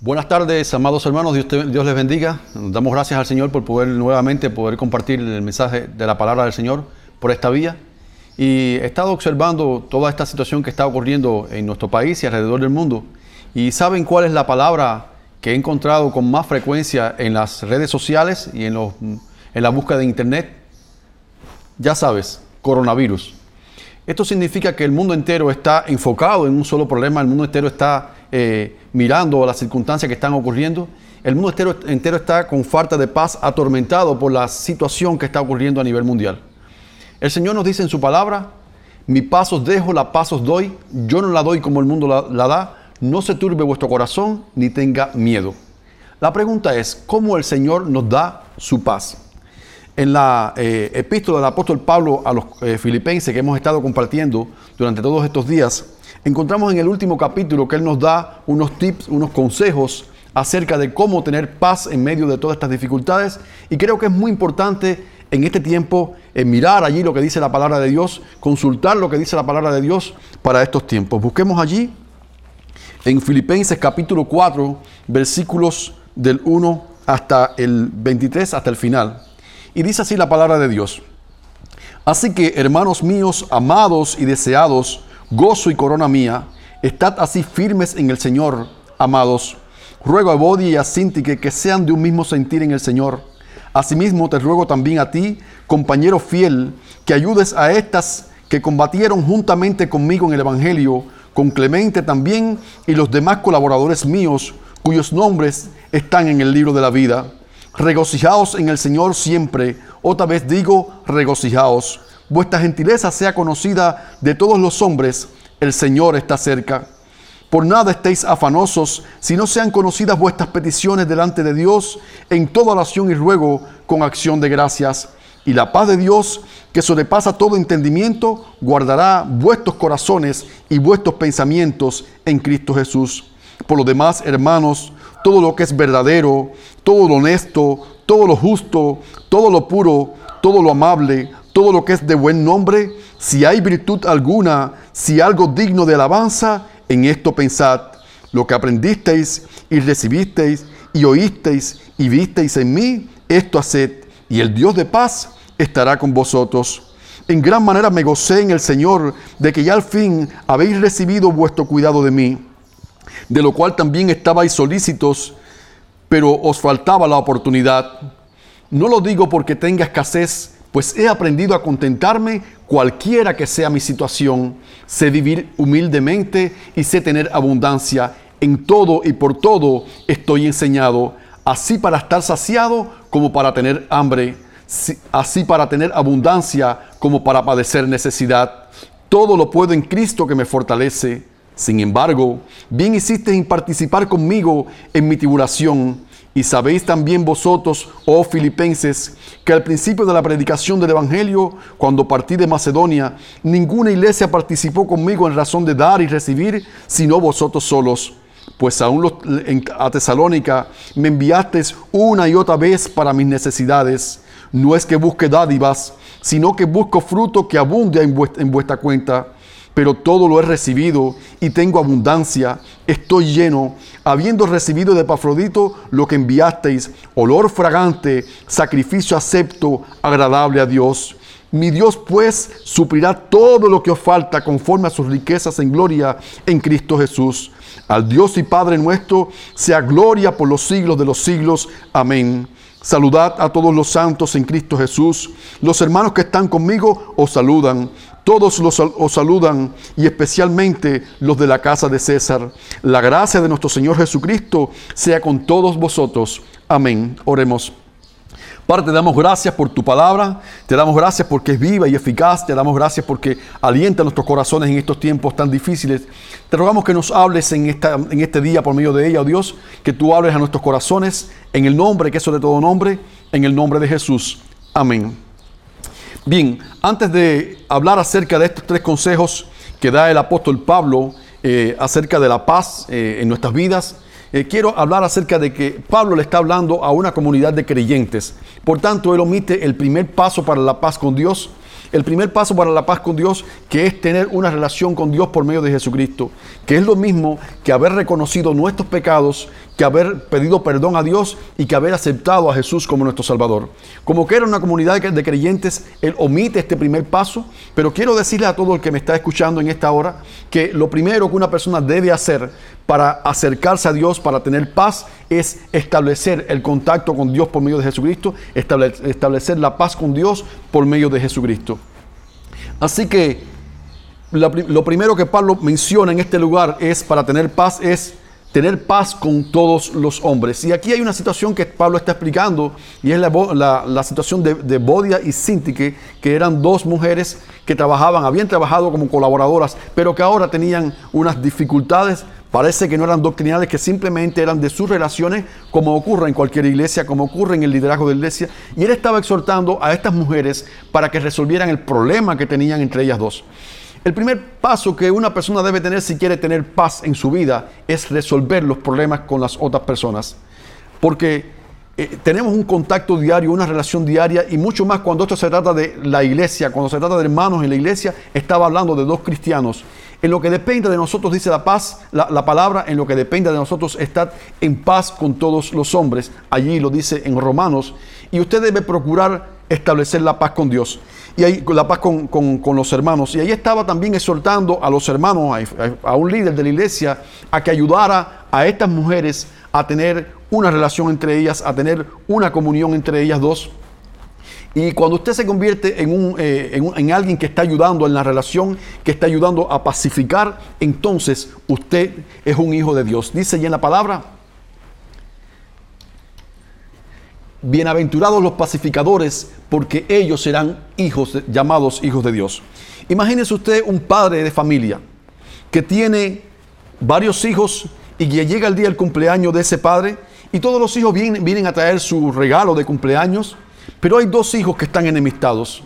Buenas tardes, amados hermanos, Dios, te- Dios les bendiga. Nos damos gracias al Señor por poder nuevamente poder compartir el mensaje de la palabra del Señor por esta vía. Y he estado observando toda esta situación que está ocurriendo en nuestro país y alrededor del mundo. ¿Y saben cuál es la palabra que he encontrado con más frecuencia en las redes sociales y en, los, en la búsqueda de internet? Ya sabes, coronavirus. Esto significa que el mundo entero está enfocado en un solo problema, el mundo entero está eh, mirando las circunstancias que están ocurriendo, el mundo entero, está con falta de paz, atormentado por la situación que está ocurriendo a nivel mundial. El Señor nos dice en su palabra, mi paz os dejo, la paz os doy, yo no la doy como el mundo la, la da, no se turbe vuestro corazón ni tenga miedo. La pregunta es, ¿cómo el Señor nos da su paz? En la eh, epístola del apóstol Pablo a los eh, filipenses que hemos estado compartiendo durante todos estos días, encontramos en el último capítulo que él nos da unos tips, unos consejos acerca de cómo tener paz en medio de todas estas dificultades. Y creo que es muy importante en este tiempo eh, mirar allí lo que dice la palabra de Dios, consultar lo que dice la palabra de Dios para estos tiempos. Busquemos allí en Filipenses capítulo 4, versículos del 1 hasta el 23, hasta el final. Y dice así la palabra de Dios. Así que, hermanos míos, amados y deseados, gozo y corona mía, estad así firmes en el Señor, amados. Ruego a Bodi y a Sintique que sean de un mismo sentir en el Señor. Asimismo te ruego también a ti, compañero fiel, que ayudes a estas que combatieron juntamente conmigo en el Evangelio, con Clemente también y los demás colaboradores míos, cuyos nombres están en el libro de la vida. Regocijaos en el Señor siempre. Otra vez digo, regocijaos. Vuestra gentileza sea conocida de todos los hombres. El Señor está cerca. Por nada estéis afanosos, si no sean conocidas vuestras peticiones delante de Dios en toda oración y ruego con acción de gracias. Y la paz de Dios, que sobrepasa todo entendimiento, guardará vuestros corazones y vuestros pensamientos en Cristo Jesús. Por lo demás, hermanos, todo lo que es verdadero, todo lo honesto, todo lo justo, todo lo puro, todo lo amable, todo lo que es de buen nombre, si hay virtud alguna, si algo digno de alabanza, en esto pensad. Lo que aprendisteis y recibisteis y oísteis y visteis en mí, esto haced, y el Dios de paz estará con vosotros. En gran manera me gocé en el Señor de que ya al fin habéis recibido vuestro cuidado de mí, de lo cual también estabais solícitos, pero os faltaba la oportunidad. No lo digo porque tenga escasez, pues he aprendido a contentarme cualquiera que sea mi situación. Sé vivir humildemente y sé tener abundancia. En todo y por todo estoy enseñado, así para estar saciado como para tener hambre, así para tener abundancia como para padecer necesidad. Todo lo puedo en Cristo que me fortalece. Sin embargo, bien hiciste en participar conmigo en mi tribulación. Y sabéis también vosotros, oh filipenses, que al principio de la predicación del Evangelio, cuando partí de Macedonia, ninguna iglesia participó conmigo en razón de dar y recibir, sino vosotros solos. Pues aún a Tesalónica me enviasteis una y otra vez para mis necesidades. No es que busque dádivas, sino que busco fruto que abunde en vuestra cuenta pero todo lo he recibido y tengo abundancia, estoy lleno, habiendo recibido de Epafrodito lo que enviasteis, olor fragante, sacrificio acepto, agradable a Dios. Mi Dios pues suplirá todo lo que os falta conforme a sus riquezas en gloria en Cristo Jesús. Al Dios y Padre nuestro sea gloria por los siglos de los siglos. Amén. Saludad a todos los santos en Cristo Jesús. Los hermanos que están conmigo os saludan. Todos los, os saludan y especialmente los de la casa de César. La gracia de nuestro Señor Jesucristo sea con todos vosotros. Amén. Oremos. Padre, te damos gracias por tu palabra, te damos gracias porque es viva y eficaz, te damos gracias porque alienta nuestros corazones en estos tiempos tan difíciles. Te rogamos que nos hables en, esta, en este día por medio de ella, oh Dios, que tú hables a nuestros corazones en el nombre que es sobre todo nombre, en el nombre de Jesús. Amén. Bien, antes de hablar acerca de estos tres consejos que da el apóstol Pablo eh, acerca de la paz eh, en nuestras vidas, eh, quiero hablar acerca de que Pablo le está hablando a una comunidad de creyentes. Por tanto, él omite el primer paso para la paz con Dios El primer paso para la paz con Dios, que es tener una relación con Dios por medio de Jesucristo, que es lo mismo que haber reconocido nuestros pecados, que haber pedido perdón a Dios y que haber aceptado a Jesús como nuestro Salvador. Como que era una comunidad de creyentes, Él omite este primer paso, pero quiero decirle a todo el que me está escuchando en esta hora que lo primero que una persona debe hacer para acercarse a Dios, para tener paz, es establecer el contacto con Dios por medio de Jesucristo, establecer la paz con Dios por medio de Jesucristo. Así que lo primero que Pablo menciona en este lugar es para tener paz es tener paz con todos los hombres. Y aquí hay una situación que Pablo está explicando, y es la, situación de, Bodia y Sintique, que eran dos mujeres que trabajaban, habían trabajado como colaboradoras, pero que ahora tenían unas dificultades. Parece que no eran doctrinales, que simplemente eran de sus relaciones, como ocurre en cualquier iglesia, como ocurre en el liderazgo de la iglesia. Y él estaba exhortando a estas mujeres para que resolvieran el problema que tenían entre ellas dos. El primer paso que una persona debe tener si quiere tener paz en su vida es resolver los problemas con las otras personas. Porque eh, tenemos un contacto diario, una relación diaria y mucho más cuando esto se trata de la iglesia, cuando se trata de hermanos en la iglesia, estaba hablando de dos cristianos. En lo que depende de nosotros, dice la paz, la, la palabra, en lo que depende de nosotros, estar en paz con todos los hombres. Allí lo dice en Romanos. Y usted debe procurar establecer la paz con Dios y ahí la paz con, los hermanos. Y ahí estaba también exhortando a los hermanos, a, a, un líder de la iglesia, a que ayudara a estas mujeres a tener una relación entre ellas, a tener una comunión entre ellas dos. Y cuando usted se convierte en, un, eh, en, en, alguien que está ayudando en la relación, que está ayudando a pacificar, entonces usted es un hijo de Dios. Dice ya en la palabra, Bienaventurados los pacificadores, porque ellos serán hijos llamados hijos de Dios. Imagínese usted un padre de familia que tiene varios hijos y que llega el día del cumpleaños de ese padre y todos los hijos vienen, vienen a traer su regalo de cumpleaños, pero hay dos hijos que están enemistados.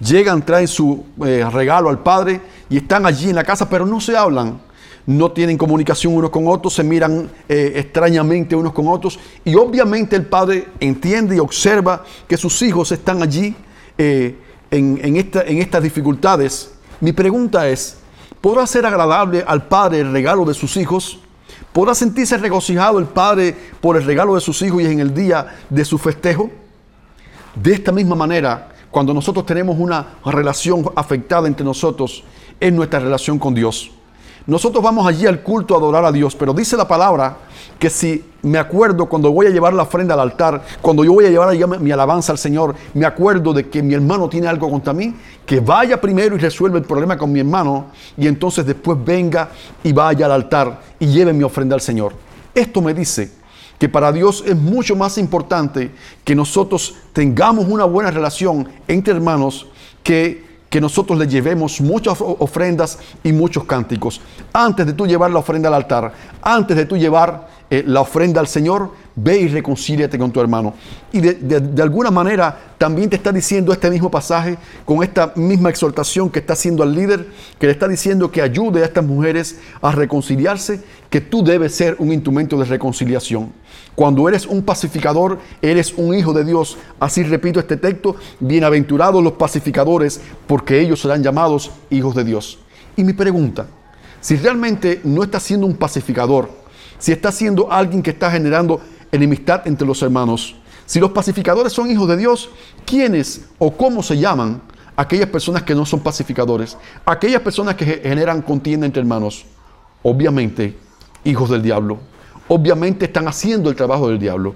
Llegan, traen su eh, regalo al padre y están allí en la casa, pero no se hablan no tienen comunicación unos con otros, se miran eh, extrañamente unos con otros. Y obviamente el padre entiende y observa que sus hijos están allí eh, en, en estas dificultades. Mi pregunta es, ¿podrá ser agradable al padre el regalo de sus hijos? ¿Podrá sentirse regocijado el padre por el regalo de sus hijos y en el día de su festejo? De esta misma manera, cuando nosotros tenemos una relación afectada entre nosotros, es nuestra relación con Dios. Nosotros vamos allí al culto a adorar a Dios, pero dice la palabra que si me acuerdo cuando voy a llevar la ofrenda al altar, cuando yo voy a llevar mi alabanza al Señor, me acuerdo de que mi hermano tiene algo contra mí, que vaya primero y resuelva el problema con mi hermano y entonces después venga y vaya al altar y lleve mi ofrenda al Señor. Esto me dice que para Dios es mucho más importante que nosotros tengamos una buena relación entre hermanos que que nosotros le llevemos muchas ofrendas y muchos cánticos. Antes de tú llevar la ofrenda al altar, antes de tú llevar eh, la ofrenda al Señor, ve y reconcíliate con tu hermano. Y de, alguna manera también te está diciendo este mismo pasaje, con esta misma exhortación que está haciendo al líder, que le está diciendo que ayude a estas mujeres a reconciliarse, que tú debes ser un instrumento de reconciliación. Cuando eres un pacificador, eres un hijo de Dios. Así repito este texto, bienaventurados los pacificadores, porque ellos serán llamados hijos de Dios. Y mi pregunta, si realmente no estás siendo un pacificador, si estás siendo alguien que está generando enemistad entre los hermanos, si los pacificadores son hijos de Dios, ¿quiénes o cómo se llaman aquellas personas que no son pacificadores? Aquellas personas que generan contienda entre hermanos. Obviamente, hijos del diablo obviamente están haciendo el trabajo del diablo.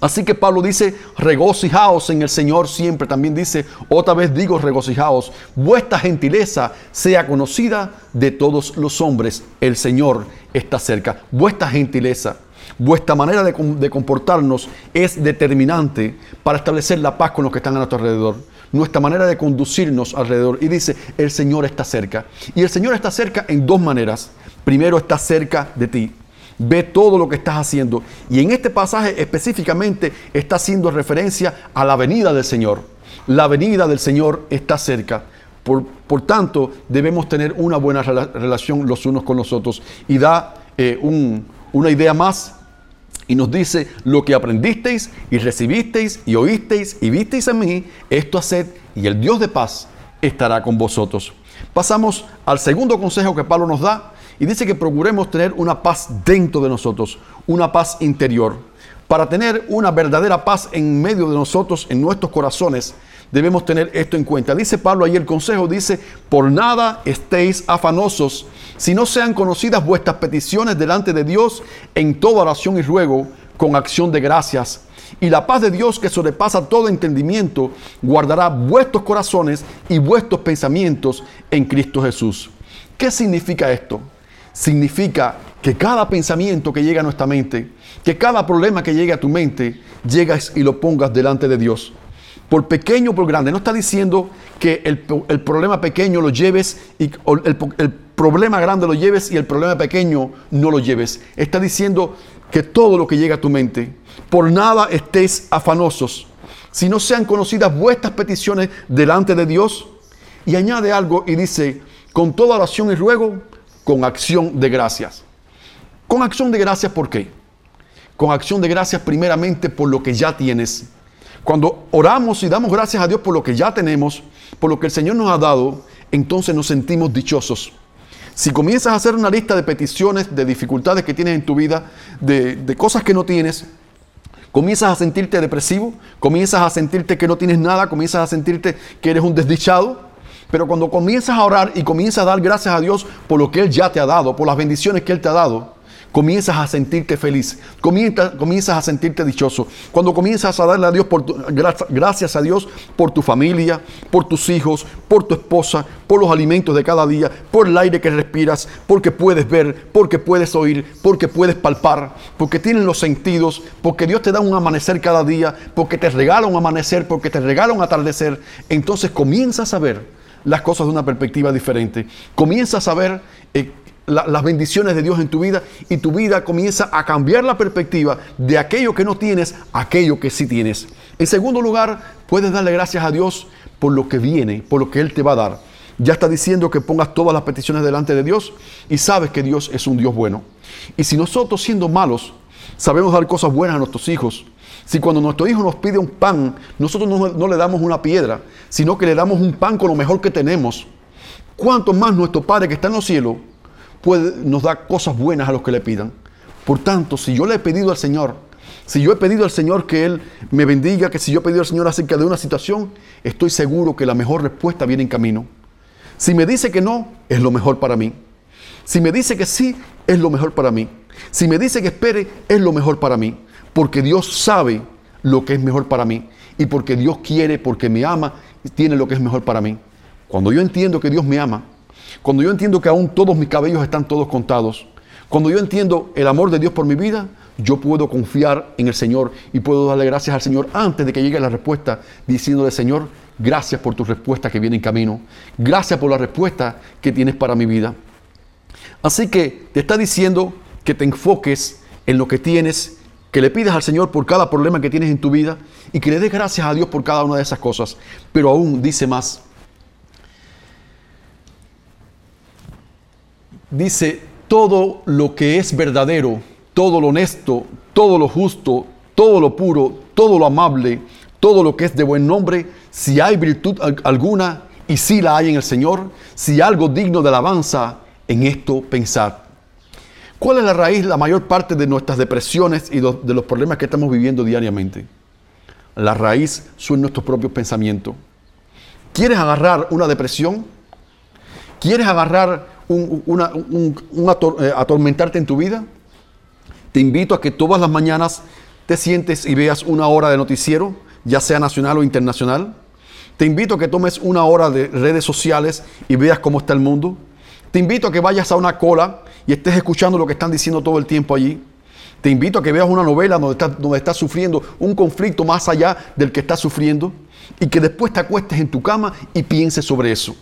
Así que Pablo dice, regocijaos en el Señor siempre. También dice, otra vez digo, regocijaos. Vuestra gentileza sea conocida de todos los hombres. El Señor está cerca. Vuestra gentileza, vuestra manera de, comportarnos es determinante para establecer la paz con los que están a nuestro alrededor. Nuestra manera de conducirnos alrededor. Y dice, el Señor está cerca. Y el Señor está cerca en dos maneras. Primero está cerca de ti ve todo lo que estás haciendo. Y en este pasaje específicamente está haciendo referencia a la venida del Señor. La venida del Señor está cerca. Por, tanto, debemos tener una buena relación los unos con los otros. Y da eh, una idea más Y nos dice, lo que aprendisteis y recibisteis y oísteis y visteis en mí, esto haced y el Dios de paz estará con vosotros. Pasamos al segundo consejo que Pablo nos da y dice que procuremos tener una paz dentro de nosotros, una paz interior. Para tener una verdadera paz en medio de nosotros, en nuestros corazones, debemos tener esto en cuenta. Dice Pablo ahí el consejo, dice, por nada estéis afanosos, si no sean conocidas vuestras peticiones delante de Dios en toda oración y ruego, con acción de gracias. Y la paz de Dios que sobrepasa todo entendimiento, guardará vuestros corazones y vuestros pensamientos en Cristo Jesús. ¿Qué significa esto? Significa que cada pensamiento que llega a nuestra mente, que cada problema que llegue a tu mente, llegas y lo pongas delante de Dios por pequeño o por grande. No está diciendo que el, problema pequeño lo lleves y el, problema grande lo lleves y el problema pequeño no lo lleves. Está diciendo que todo lo que llega a tu mente, por nada estéis afanosos, si no sean conocidas vuestras peticiones delante de Dios. Y añade algo y dice, con toda oración y ruego, con acción de gracias. Con acción de gracias, ¿por qué? Con acción de gracias primeramente por lo que ya tienes cuando oramos y damos gracias a Dios por lo que ya tenemos, por lo que el Señor nos ha dado, entonces nos sentimos dichosos. Si comienzas a hacer una lista de peticiones, de dificultades que tienes en tu vida, de, cosas que no tienes, comienzas a sentirte depresivo, comienzas a sentirte que no tienes nada, comienzas a sentirte que eres un desdichado. Pero cuando comienzas a orar y comienzas a dar gracias a Dios por lo que Él ya te ha dado, por las bendiciones que Él te ha dado, comienzas a sentirte feliz, comienzas, a sentirte dichoso. Cuando comienzas a darle a Dios por gracias a Dios por tu familia, por tus hijos, por tu esposa, por los alimentos de cada día, por el aire que respiras, porque puedes ver, porque puedes oír, porque puedes palpar, porque tienes los sentidos, porque Dios te da un amanecer cada día, porque te regala un amanecer, porque te regala un atardecer, entonces comienzas a ver las cosas de una perspectiva diferente. Comienzas a ver eh, las bendiciones de Dios en tu vida y tu vida comienza a cambiar la perspectiva de aquello que no tienes a aquello que sí tienes. En segundo lugar, puedes darle gracias a Dios por lo que viene, por lo que Él te va a dar. Ya está diciendo que pongas todas las peticiones delante de Dios y sabes que Dios es un Dios bueno. Y si nosotros siendo malos sabemos dar cosas buenas a nuestros hijos, si cuando nuestro hijo nos pide un pan, nosotros no, no le damos una piedra, sino que le damos un pan con lo mejor que tenemos, ¿cuánto más nuestro Padre que está en los cielos nos da cosas buenas a los que le pidan. Por tanto, si yo le he pedido al Señor, si yo he pedido al Señor que Él me bendiga, que si yo he pedido al Señor acerca de una situación, estoy seguro que la mejor respuesta viene en camino. Si me dice que no, es lo mejor para mí. Si me dice que sí, es lo mejor para mí. Si me dice que espere, es lo mejor para mí. Porque Dios sabe lo que es mejor para mí. Y porque Dios quiere, porque me ama, tiene lo que es mejor para mí. Cuando yo entiendo que Dios me ama, cuando yo entiendo que aún todos mis cabellos están todos contados, cuando yo entiendo el amor de Dios por mi vida, yo puedo confiar en el Señor y puedo darle gracias al Señor antes de que llegue la respuesta, diciéndole, Señor, gracias por tu respuesta que viene en camino. Gracias por la respuesta que tienes para mi vida. Así que te está diciendo que te enfoques en lo que tienes, que le pidas al Señor por cada problema que tienes en tu vida y que le des gracias a Dios por cada una de esas cosas. Pero aún dice más, dice, todo lo que es verdadero, todo lo honesto, todo lo justo, todo lo puro, todo lo amable, todo lo que es de buen nombre, si hay virtud alguna y si la hay en el Señor, si algo digno de alabanza, en esto pensar. ¿Cuál es la raíz, la mayor parte de nuestras depresiones y de los problemas que estamos viviendo diariamente? La raíz son nuestros propios pensamientos. ¿Quieres agarrar una depresión? ¿Quieres agarrar un, eh, atormentarte en tu vida, te invito a que todas las mañanas te sientes y veas una hora de noticiero, ya sea nacional o internacional. Te invito a que tomes una hora de redes sociales y veas cómo está el mundo. Te invito a que vayas a una cola y estés escuchando lo que están diciendo todo el tiempo allí. Te invito a que veas una novela donde estás, sufriendo un conflicto más allá del que estás sufriendo y que después te acuestes en tu cama y pienses sobre eso.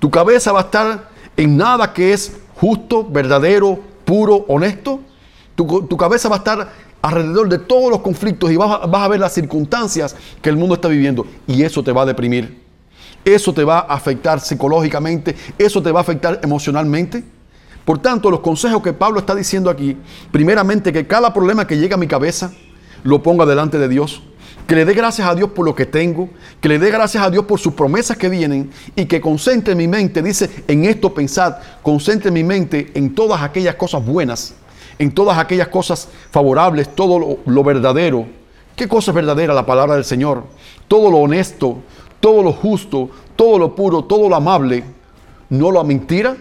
Tu cabeza va a estar en nada que es justo, verdadero, puro, honesto. Tu, cabeza va a estar alrededor de todos los conflictos y vas vas a ver las circunstancias que el mundo está viviendo y eso te va a deprimir. Eso te va a afectar psicológicamente, eso te va a afectar emocionalmente. Por tanto, los consejos que Pablo está diciendo aquí, primeramente que cada problema que llega a mi cabeza, lo ponga delante de Dios, que le dé gracias a Dios por lo que tengo, que le dé gracias a Dios por sus promesas que vienen y que concentre mi mente, dice, en esto pensad, concentre mi mente en todas aquellas cosas buenas, en todas aquellas cosas favorables, todo lo, verdadero. ¿Qué cosa es verdadera? La palabra del Señor. Todo lo honesto, todo lo justo, todo lo puro, todo lo amable. No lo mentira,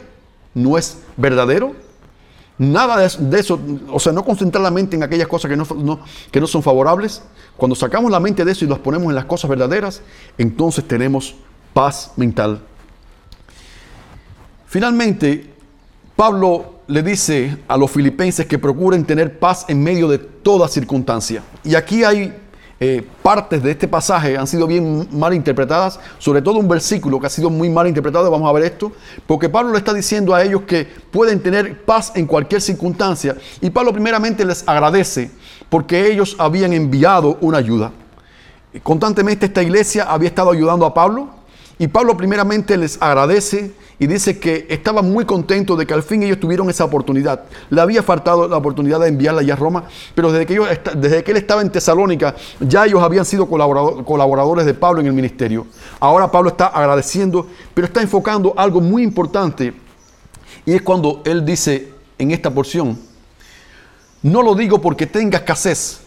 no es verdadero. Nada de eso, o sea, no concentrar la mente en aquellas cosas que no, que no son favorables. Cuando sacamos la mente de eso y las ponemos en las cosas verdaderas, entonces tenemos paz mental. Finalmente, Pablo le dice a los filipenses que procuren tener paz en medio de toda circunstancia. Y aquí hay eh, partes de este pasaje han sido bien mal interpretadas, sobre todo un versículo que ha sido muy mal interpretado, vamos a ver esto, porque Pablo le está diciendo a ellos que pueden tener paz en cualquier circunstancia, y Pablo primeramente les agradece porque ellos habían enviado una ayuda. Constantemente esta iglesia había estado ayudando a Pablo, y Pablo primeramente les agradece y dice que estaba muy contento de que al fin ellos tuvieron esa oportunidad. Le había faltado la oportunidad de enviarla ya a Roma, pero desde que, ellos, desde que él estaba en Tesalónica, ya ellos habían sido colaboradores de Pablo en el ministerio. Ahora Pablo está agradeciendo, pero está enfocando algo muy importante. Y es cuando él dice en esta porción, no lo digo porque tenga escasez,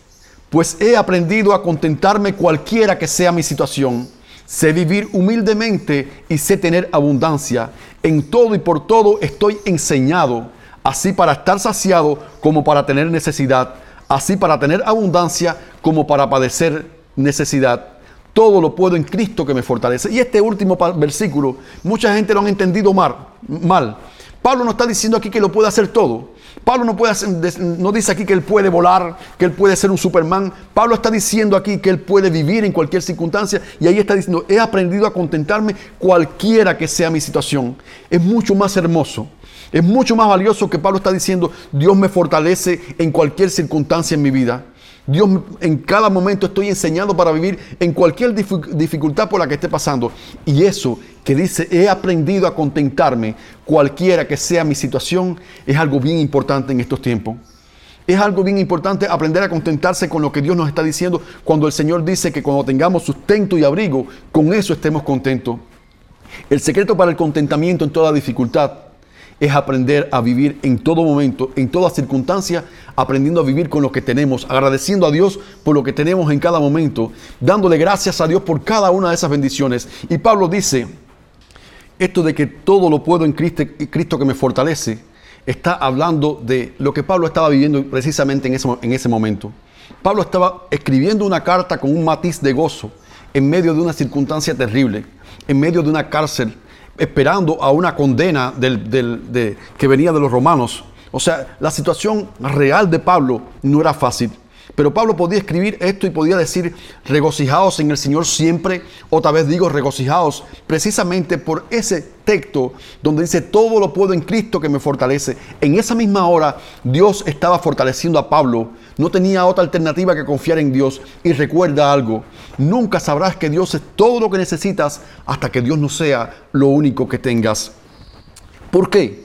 pues he aprendido a contentarme cualquiera que sea mi situación Sé vivir humildemente y sé tener abundancia. En todo y por todo estoy enseñado, así para estar saciado como para tener necesidad, así para tener abundancia como para padecer necesidad. Todo lo puedo en Cristo que me fortalece. Y este último versículo, mucha gente lo han entendido mal. mal. Pablo no está diciendo aquí que lo puede hacer todo. Pablo no, puede no dice aquí que él puede volar, que él puede ser un Superman. Pablo está diciendo aquí que él puede vivir en cualquier circunstancia y ahí está diciendo, he aprendido a contentarme cualquiera que sea mi situación. Es mucho más hermoso. Es mucho más valioso que Pablo está diciendo, Dios me fortalece en cualquier circunstancia en mi vida. Dios en cada momento estoy enseñando para vivir en cualquier dificultad por la que esté pasando. Y eso que dice, he aprendido a contentarme, cualquiera que sea mi situación, es algo bien importante en estos tiempos. Es algo bien importante aprender a contentarse con lo que Dios nos está diciendo cuando el Señor dice que cuando tengamos sustento y abrigo, con eso estemos contentos. El secreto para el contentamiento en toda dificultad es aprender a vivir en todo momento, en toda circunstancia, aprendiendo a vivir con lo que tenemos, agradeciendo a Dios por lo que tenemos en cada momento, dándole gracias a Dios por cada una de esas bendiciones. Y Pablo dice, esto de que todo lo puedo en Cristo, Cristo que me fortalece, está hablando de lo que Pablo estaba viviendo precisamente en ese, en ese momento. Pablo estaba escribiendo una carta con un matiz de gozo en medio de una circunstancia terrible, en medio de una cárcel, esperando a una condena del, que venía de los romanos. O sea, la situación real de Pablo no era fácil. Pero Pablo podía escribir esto y podía decir, regocijaos en el Señor siempre. Otra vez digo, regocijaos precisamente por ese texto donde dice, todo lo puedo en Cristo que me fortalece. En esa misma hora Dios estaba fortaleciendo a Pablo. No tenía otra alternativa que confiar en Dios. Y recuerda algo, nunca sabrás que Dios es todo lo que necesitas hasta que Dios no sea lo único que tengas. ¿Por qué?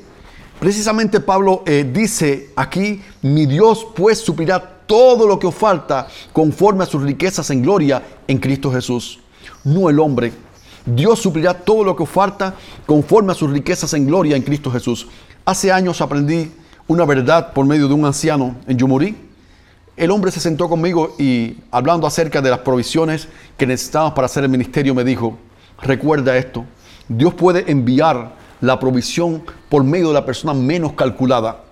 Precisamente Pablo eh, dice aquí, mi Dios pues suplirá todo lo que os falta conforme a sus riquezas en gloria en Cristo Jesús. No el hombre. Dios suplirá todo lo que os falta conforme a sus riquezas en gloria en Cristo Jesús. Hace años aprendí una verdad por medio de un anciano en Yumurí. El hombre se sentó conmigo y hablando acerca de las provisiones que necesitábamos para hacer el ministerio me dijo, recuerda esto, Dios puede enviar la provisión por medio de la persona menos calculada.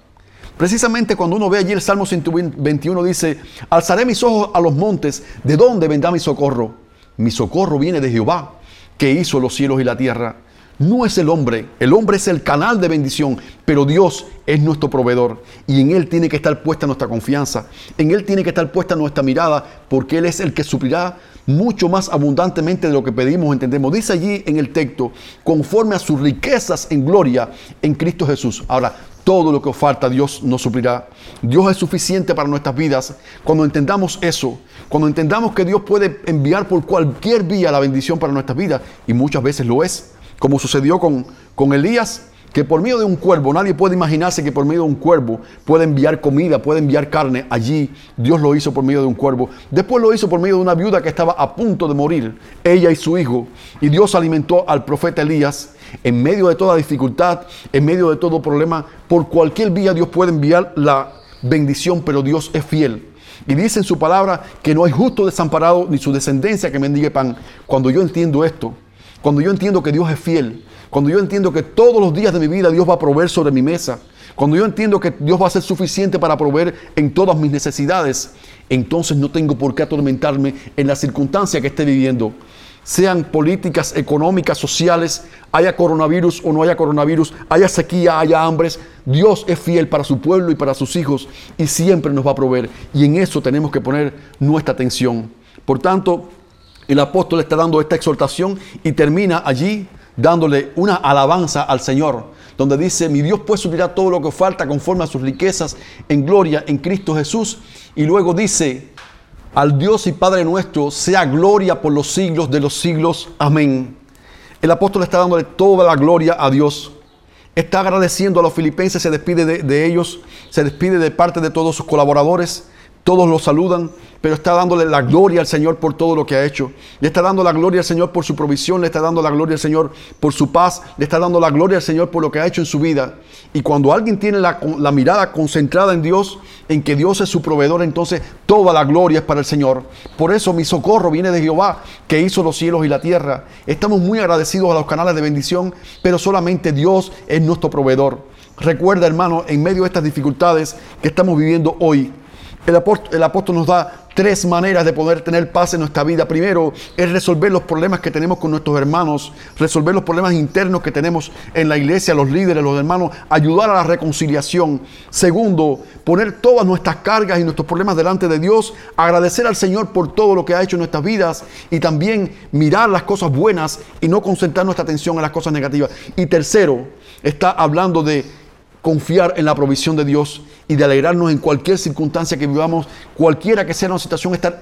Precisamente cuando uno ve allí el Salmo 121 dice, alzaré mis ojos a los montes, ¿de dónde vendrá mi socorro? Mi socorro viene de Jehová, que hizo los cielos y la tierra. No es el hombre, el hombre es el canal de bendición, pero Dios es nuestro proveedor y en Él tiene que estar puesta nuestra confianza, en Él tiene que estar puesta nuestra mirada, porque Él es el que suplirá mucho más abundantemente de lo que pedimos, entendemos. Dice allí en el texto, conforme a sus riquezas en gloria en Cristo Jesús. Ahora, todo lo que os falta Dios nos suplirá. Dios es suficiente para nuestras vidas. Cuando entendamos eso, cuando entendamos que Dios puede enviar por cualquier vía la bendición para nuestras vidas, y muchas veces lo es, como sucedió con, con Elías, que por medio de un cuervo, nadie puede imaginarse que por medio de un cuervo puede enviar comida, puede enviar carne. Allí Dios lo hizo por medio de un cuervo. Después lo hizo por medio de una viuda que estaba a punto de morir, ella y su hijo. Y Dios alimentó al profeta Elías en medio de toda dificultad, en medio de todo problema. Por cualquier vía Dios puede enviar la bendición, pero Dios es fiel. Y dice en su palabra que no hay justo desamparado ni su descendencia que mendigue pan. Cuando yo entiendo esto, cuando yo entiendo que Dios es fiel, cuando yo entiendo que todos los días de mi vida Dios va a proveer sobre mi mesa, cuando yo entiendo que Dios va a ser suficiente para proveer en todas mis necesidades, entonces no tengo por qué atormentarme en la circunstancia que esté viviendo. Sean políticas económicas, sociales, haya coronavirus o no haya coronavirus, haya sequía, haya hambres, Dios es fiel para su pueblo y para sus hijos y siempre nos va a proveer. Y en eso tenemos que poner nuestra atención. Por tanto, el apóstol está dando esta exhortación y termina allí dándole una alabanza al Señor, donde dice, mi Dios pues suplirá todo lo que falta conforme a sus riquezas en gloria en Cristo Jesús. Y luego dice, al Dios y Padre nuestro sea gloria por los siglos de los siglos. Amén. El apóstol está dándole toda la gloria a Dios. Está agradeciendo a los filipenses, se despide de, de ellos, se despide de parte de todos sus colaboradores todos lo saludan, pero está dándole la gloria al Señor por todo lo que ha hecho. Le está dando la gloria al Señor por su provisión, le está dando la gloria al Señor por su paz, le está dando la gloria al Señor por lo que ha hecho en su vida. Y cuando alguien tiene la, mirada concentrada en Dios, en que Dios es su proveedor, entonces toda la gloria es para el Señor. Por eso mi socorro viene de Jehová, que hizo los cielos y la tierra. Estamos muy agradecidos a los canales de bendición, pero solamente Dios es nuestro proveedor. Recuerda, hermano, en medio de estas dificultades que estamos viviendo hoy, el apóstol, nos da tres maneras de poder tener paz en nuestra vida. Primero es resolver los problemas que tenemos con nuestros hermanos, resolver los problemas internos que tenemos en la iglesia, los líderes, los hermanos, ayudar a la reconciliación. Segundo, poner todas nuestras cargas y nuestros problemas delante de Dios, agradecer al Señor por todo lo que ha hecho en nuestras vidas y también mirar las cosas buenas y no concentrar nuestra atención en las cosas negativas. Y tercero, está hablando de confiar en la provisión de Dios y de alegrarnos en cualquier circunstancia que vivamos, cualquiera que sea la situación, estar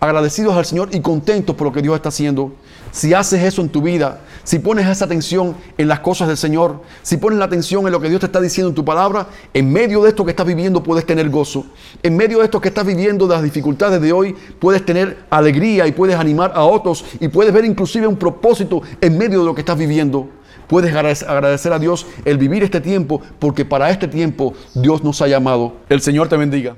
agradecidos al Señor y contentos por lo que Dios está haciendo. Si haces eso en tu vida, si pones esa atención en las cosas del Señor, si pones la atención en lo que Dios te está diciendo en tu palabra, en medio de esto que estás viviendo puedes tener gozo. En medio de esto que estás viviendo, de las dificultades de hoy, puedes tener alegría y puedes animar a otros y puedes ver inclusive un propósito en medio de lo que estás viviendo. Puedes agradecer a Dios el vivir este tiempo porque para este tiempo Dios nos ha llamado. El Señor te bendiga.